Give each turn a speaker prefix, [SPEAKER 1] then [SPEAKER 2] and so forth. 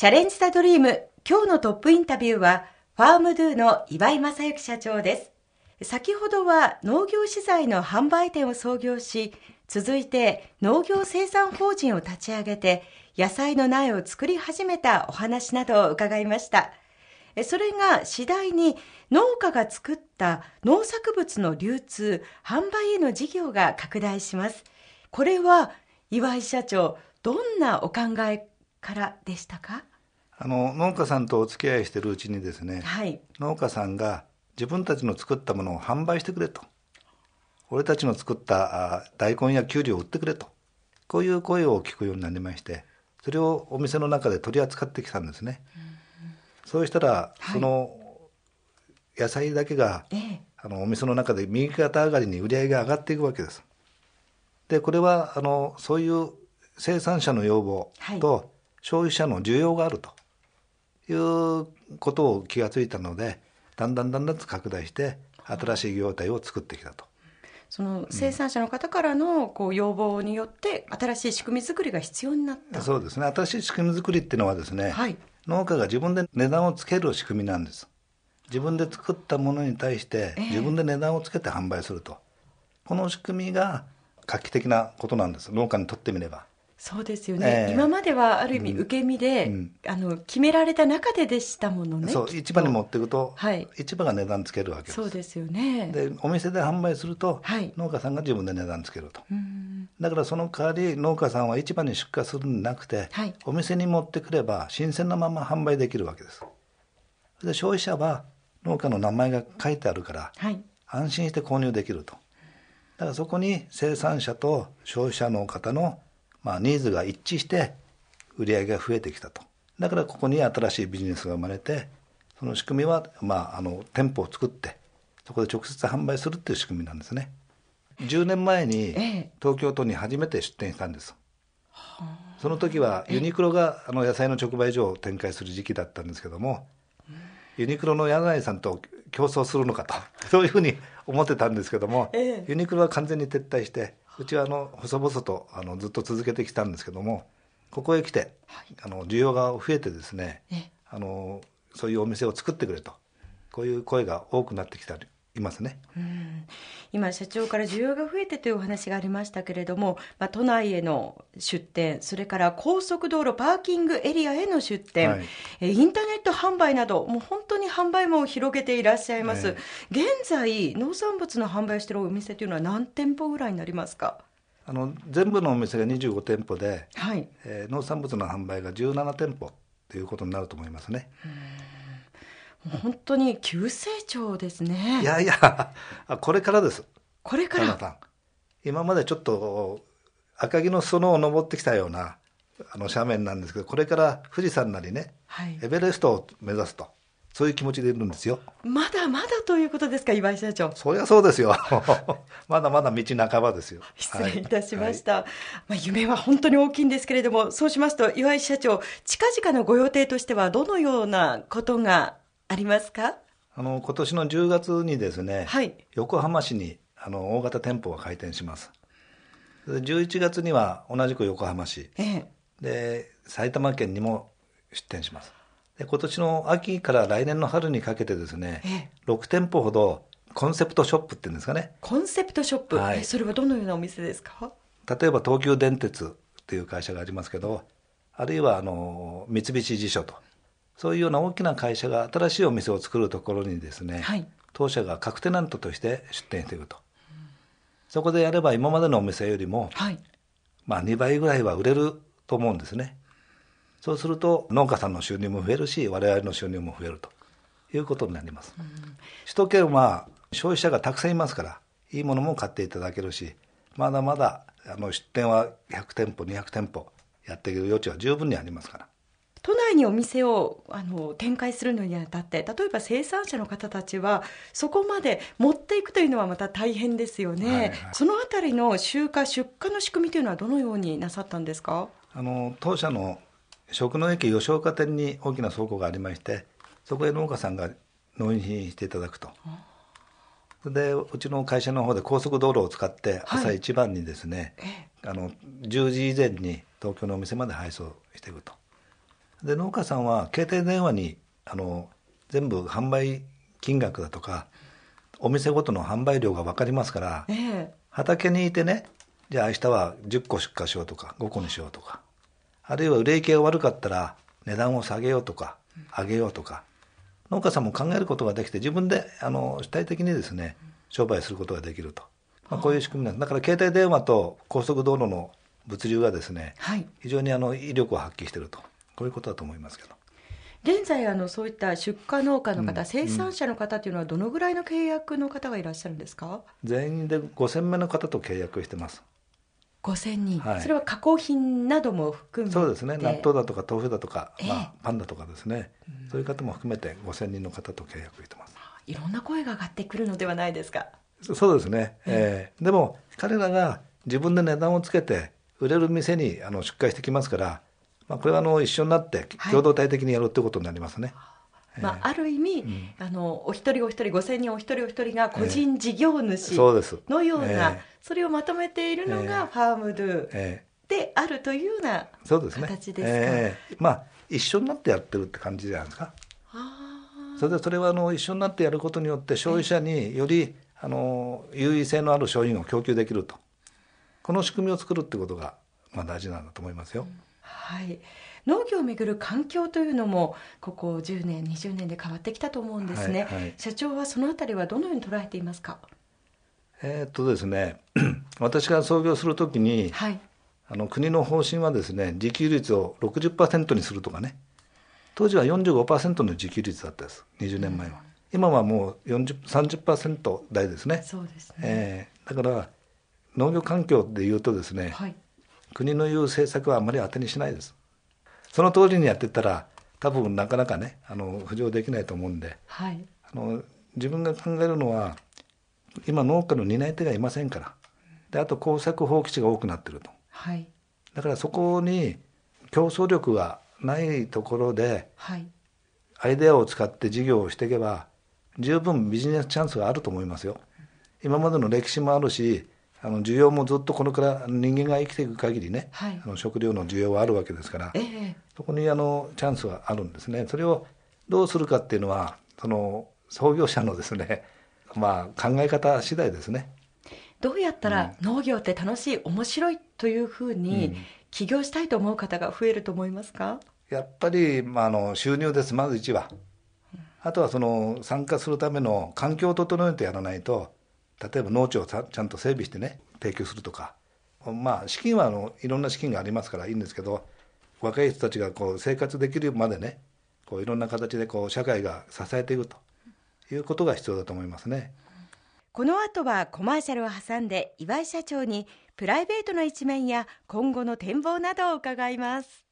[SPEAKER 1] チャレンジ・ザ・ドリーム今日のトップインタビューはファームドゥの岩井正幸社長です。先ほどは農業資材の販売店を創業し続いて農業生産法人を立ち上げて野菜の苗を作り始めたお話などを伺いました。それが次第に農家が作った農作物の流通販売への事業が拡大します。これは岩井社長どんなお考えからでしたか？
[SPEAKER 2] あの農家さんとお付き合いしているうちにですね、
[SPEAKER 1] はい、
[SPEAKER 2] 農家さんが自分たちの作ったものを販売してくれと。俺たちの作った大根やきゅうりを売ってくれと。こういう声を聞くようになりましてそれをお店の中で取り扱ってきたんですね、うん、そうしたら、はい、その野菜だけが、ええ、あのお店の中で右肩上がりに売り上げが上がっていくわけです。でこれはあのそういう生産者の要望と消費者の需要があるということを気がついたのでだんだんだんだん拡大して新しい業態を作ってきたと。
[SPEAKER 1] その生産者の方からのこう要望によって新しい仕組み作りが必要になった。
[SPEAKER 2] そうですね。新しい仕組み作りっていうのはですね、はい、農家が自分で値段をつける仕組みなんです。自分で作ったものに対して自分で値段をつけて販売すると、えー、この仕組みが画期的なことなんです。農家にとってみれば
[SPEAKER 1] そうですよね、えー、今まではある意味受け身で、うん、あの決められた中ででしたものね。
[SPEAKER 2] そう市場に持っていくと、はい、市場が値段つけるわけです。
[SPEAKER 1] そうですよね。
[SPEAKER 2] でお店で販売すると、はい、農家さんが自分で値段つけると。だからその代わり農家さんは市場に出荷するんじゃなくて、はい、お店に持ってくれば新鮮なまま販売できるわけです。で消費者は農家の名前が書いてあるから、はい、安心して購入できると。だからそこに生産者と消費者の方のまあ、ニーズが一致して売り上げが増えてきたと。だからここに新しいビジネスが生まれて、その仕組みは、まあ、あの店舗を作って、そこで直接販売するっていう仕組みなんですね。10年前に東京都に初めて出店したんです。その時はユニクロがあの野菜の直売所を展開する時期だったんですけども、ユニクロの柳井さんと競争するのかと、そういうふうに思ってたんですけども、ユニクロは完全に撤退して、うちはあの細々とあのずっと続けてきたんですけどもここへ来て、はい、あの需要が増えてですねあのそういうお店を作ってくれとこういう声が多くなってきたいますね、
[SPEAKER 1] うん、今、社長から需要が増えてというお話がありましたけれども、まあ、都内への出店、それから高速道路、パーキングエリアへの出店、はい、えインターネット販売など、もう本当に販売も広げていらっしゃいます、現在、農産物の販売しているお店というのは、何店舗ぐらいになりますか？
[SPEAKER 2] あの全部のお店が25店舗で、はい。えー、農産物の販売が17店舗ということになると思いますね。うん
[SPEAKER 1] 本当に急成長ですね。
[SPEAKER 2] いやいやこれからです。
[SPEAKER 1] これから。
[SPEAKER 2] 今までちょっと赤城の園を登ってきたようなあの斜面なんですけどこれから富士山なりね、はい、エベレストを目指すとそういう気持ちでいるんですよ。
[SPEAKER 1] まだまだということですか岩井社長。
[SPEAKER 2] そりゃそうですよ。まだまだ道半ばですよ。
[SPEAKER 1] 失礼いたしました、はい、まあ、夢は本当に大きいんですけれどもそうしますと岩井社長近々のご予定としてはどのようなことがありますか？
[SPEAKER 2] あの今年の10月にですね、はい、横浜市にあの大型店舗が開店します。11月には同じく横浜市、ええ、で埼玉県にも出店します。で今年の秋から来年の春にかけてですね、ええ、6店舗ほどコンセプトショップっていうんですかね。
[SPEAKER 1] コンセプトショップ、はい、それはどのようなお店ですか？
[SPEAKER 2] 例えば東急電鉄っていう会社がありますけどあるいはあの三菱地所とそういうような大きな会社が新しいお店を作るところにですね、はい、当社が各テナントとして出店していると、うん、そこでやれば今までのお店よりも、はい、まあ2倍ぐらいは売れると思うんですね。そうすると農家さんの収入も増えるし我々の収入も増えると。いうことになります、うん、首都圏は消費者がたくさんいますからいいものも買っていただけるしまだまだあの出店は100店舗200店舗やっていく余地は十分にありますから
[SPEAKER 1] 都内にお店をあの展開するのにあたって例えば生産者の方たちはそこまで持っていくというのはまた大変ですよね、はいはい、そのあたりの集荷出荷の仕組みというのはどのようになさったんですか？
[SPEAKER 2] あの当社の食の駅吉岡店に大きな倉庫がありましてそこへ農家さんが納品していただくと。でうちの会社の方で高速道路を使って朝一番にですね、はい、あの10時以前に東京のお店まで配送していくとで農家さんは携帯電話にあの全部販売金額だとかお店ごとの販売量が分かりますから、えー、畑にいてねじゃあ明日は10個出荷しようとか5個にしようとかあるいは売れ行きが悪かったら値段を下げようとか上げようとか農家さんも考えることができて自分であの主体的にですね商売することができると、まあ、こういう仕組みなんです。だから携帯電話と高速道路の物流がですね、はい、非常にあの威力を発揮しているとこういうことだと思いますけど。
[SPEAKER 1] 現在あのそういった出荷農家の方、うん、生産者の方というのはどのぐらいの契約の方がいらっしゃるんですか？
[SPEAKER 2] 全員で5000名の方と契約してます。
[SPEAKER 1] 5000人、はい、それは加工品なども含めて？
[SPEAKER 2] そうですね。納豆だとか豆腐だとか、えー、まあ、パンダとかですね、うん、そういう方も含めて5000人の方と契約してます。
[SPEAKER 1] いろんな声が上がってくるのではないですか。
[SPEAKER 2] そうですね、えー、でも彼らが自分で値段をつけて売れる店にあの出荷してきますからまあ、これはあの一緒になって共同体的にやるってことになりますね。
[SPEAKER 1] はい、まあ、ある意味、うん、あのお一人お一人5000人お一人お一人が個人事業主のような、えー、それをまとめているのがファームドゥであるというような形ですか、え
[SPEAKER 2] ー、まあ一緒になってやってるって感じじゃないですか？それでそれはあの一緒になってやることによって消費者によりあの優位性のある商品を供給できると。この仕組みを作るってことがまあ大事なんだと思いますよ。うん
[SPEAKER 1] はい、農業をめぐる環境というのもここ10年20年で変わってきたと思うんですね、はいはい、社長はそのあたりはどのように捉えていますか？
[SPEAKER 2] えー、っとですね。私が創業するときに、はい、あの国の方針はですね自給率を60%にするとかね。当時は45%の自給率だったです。20年前は、うん、今はもう30%台ですね。
[SPEAKER 1] そうですね、
[SPEAKER 2] えー、だから農業環境でいうとですね、はい、国の言う政策はあまり当てにしないです。その通りにやってったら多分なかなかねあの浮上できないと思うんで、はい、あの自分が考えるのは今農家の担い手がいませんからであと耕作放棄地が多くなってると、はい、だからそこに競争力がないところで、はい、アイデアを使って事業をしていけば十分ビジネスチャンスがあると思いますよ。今までの歴史もあるしあの需要もずっとこのくらい人間が生きていく限りね、はい、あの食料の需要はあるわけですから、えー、そこにあのチャンスはあるんですね。それをどうするかっていうのはその創業者のですね、まあ、考え方次第ですね。
[SPEAKER 1] どうやったら農業って楽しい、面白いというふうに起業したいと思う方が増えると思いますか？
[SPEAKER 2] やっぱり、まあ、あの収入です、まず一は。あとはその参加するための環境を整えてやらないと、例えば農地をちゃんと整備してね提供するとかまあ資金はあのいろんな資金がありますからいいんですけど若い人たちがこう生活できるまでねこういろんな形でこう社会が支えていくということが必要だと思いますね。
[SPEAKER 1] この後はコマーシャルを挟んで岩井社長にプライベートの一面や今後の展望などを伺います。